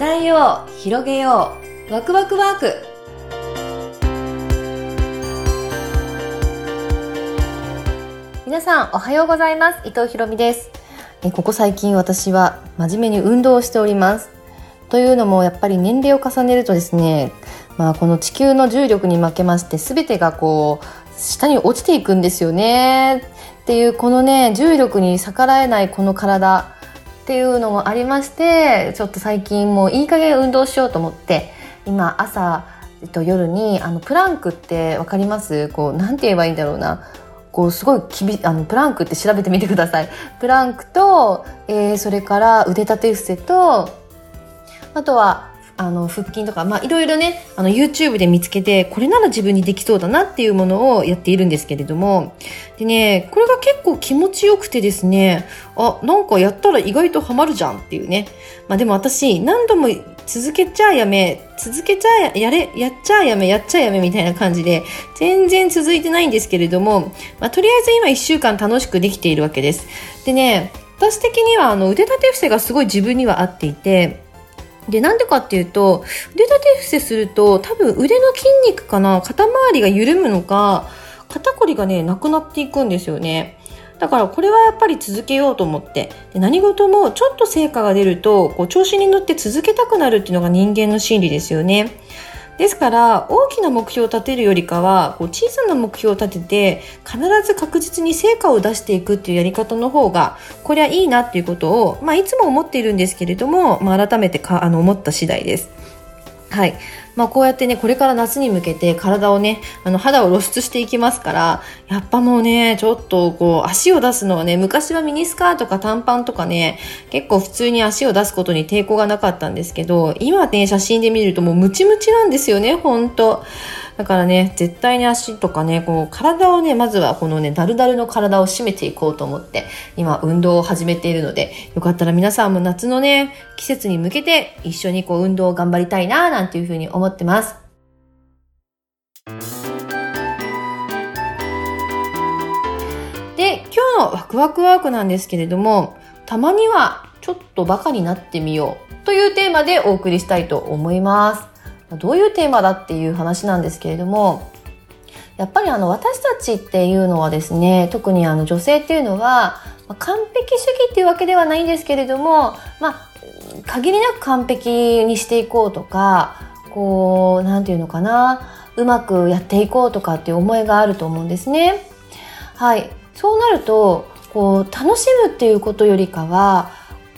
伝えよう広げようワクワクワーク。皆さんおはようございます。伊藤ひろみです。えここ最近私は真面目に運動をしております。というのもやっぱり年齢を重ねるとですねまあこの地球の重力に負けまして全てがこう下に落ちていくんですよねっていうこのね重力に逆らえないこの体っていうのもありましてちょっと最近もういい加減運動しようと思って今朝えっと夜にあのプランクって分かります？こうなんて言えばいいんだろうなこうすごいきびあのプランクって調べてみてください。プランクと、えー、それから腕立て伏せとあとはあの腹筋とか、まあ、いろいろねあの YouTube で見つけてこれなら自分にできそうだなっていうものをやっているんですけれども。でねこれが結構気持ちよくてですねあなんかやったら意外とハマるじゃんっていうね、まあ、でも私何度も続けちゃやめ続けちゃややれやっちゃやめやっちゃやめみたいな感じで全然続いてないんですけれども、まあ、とりあえず今1週間楽しくできているわけです。でね私的にはあの腕立て伏せがすごい自分には合っていてで、なんでかっていうと、腕立て伏せすると、多分腕の筋肉かな、肩周りが緩むのか、肩こりがね、なくなっていくんですよね。だからこれはやっぱり続けようと思ってで何事もちょっと成果が出るとこう調子に乗って続けたくなるっていうのが人間の心理ですよね。ですから大きな目標を立てるよりかはこう小さな目標を立てて必ず確実に成果を出していくっていうやり方の方がこれはいいなっていうことを、まあ、いつも思っているんですけれども、まあ、改めてかあの思った次第です。はい。まあこうやってね、これから夏に向けて体をね、あの肌を露出していきますから、やっぱもうね、ちょっとこう足を出すのはね、昔はミニスカートか短パンとかね、結構普通に足を出すことに抵抗がなかったんですけど、今ね、写真で見るともうムチムチなんですよね、ほんと。だからね、絶対に足とかね、こう体をね、まずはこのね、ダルダルの体を締めていこうと思って、今運動を始めているので、よかったら皆さんも夏のね、季節に向けて一緒にこう運動を頑張りたいな、なんていうふうに思ってます。で、今日のワクワクワークなんですけれども、たまにはちょっとバカになってみようというテーマでお送りしたいと思います。どういうテーマだっていう話なんですけれどもやっぱりあの私たちっていうのはですね特にあの女性っていうのは、完璧主義っていうわけではないんですけれどもまあ限りなく完璧にしていこうとかこう何て言うのかなうまくやっていこうとかっていう思いがあると思うんですね。はいそうなるとこう楽しむっていうことよりかは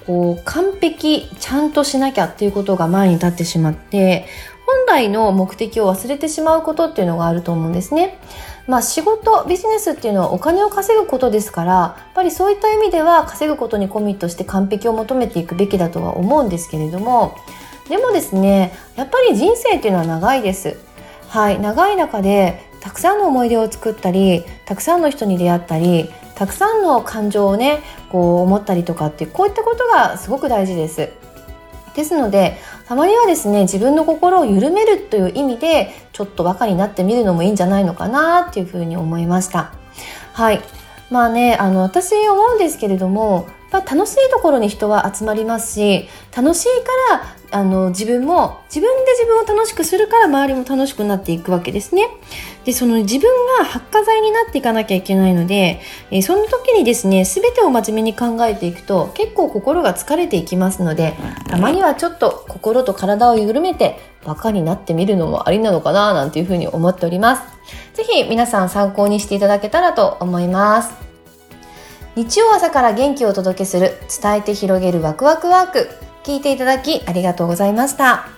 こう完璧ちゃんとしなきゃっていうことが前に立ってしまって本来の目的を忘れてしまうことっていうのがあると思うんですね。まあ仕事、ビジネスっていうのはお金を稼ぐことですから、やっぱりそういった意味では稼ぐことにコミットして完璧を求めていくべきだとは思うんですけれども、でもですね、やっぱり人生っていうのは長いです。はい、長い中でたくさんの思い出を作ったり、たくさんの人に出会ったり、たくさんの感情をね、こう思ったりとかってこういったことがすごく大事です。ですのでたまにはですね自分の心を緩めるという意味でちょっとバカになってみるのもいいんじゃないのかなっていうふうに思いましたはいまあねあの私思うんですけれども楽しいところに人は集まりますし楽しいからあの自分も自分で自分を楽しくするから周りも楽しくなっていくわけですね。でその自分が発火剤になっていかなきゃいけないので、えー、その時にですね全てを真面目に考えていくと結構心が疲れていきますのでたまにはちょっと心と体を緩めてバカになってみるのもありなのかななんていうふうに思っております。ぜひ皆さん参考にしていただけたらと思います。日曜朝から元気をお届けする伝えて広げるワクワクワーク聞いていただきありがとうございました。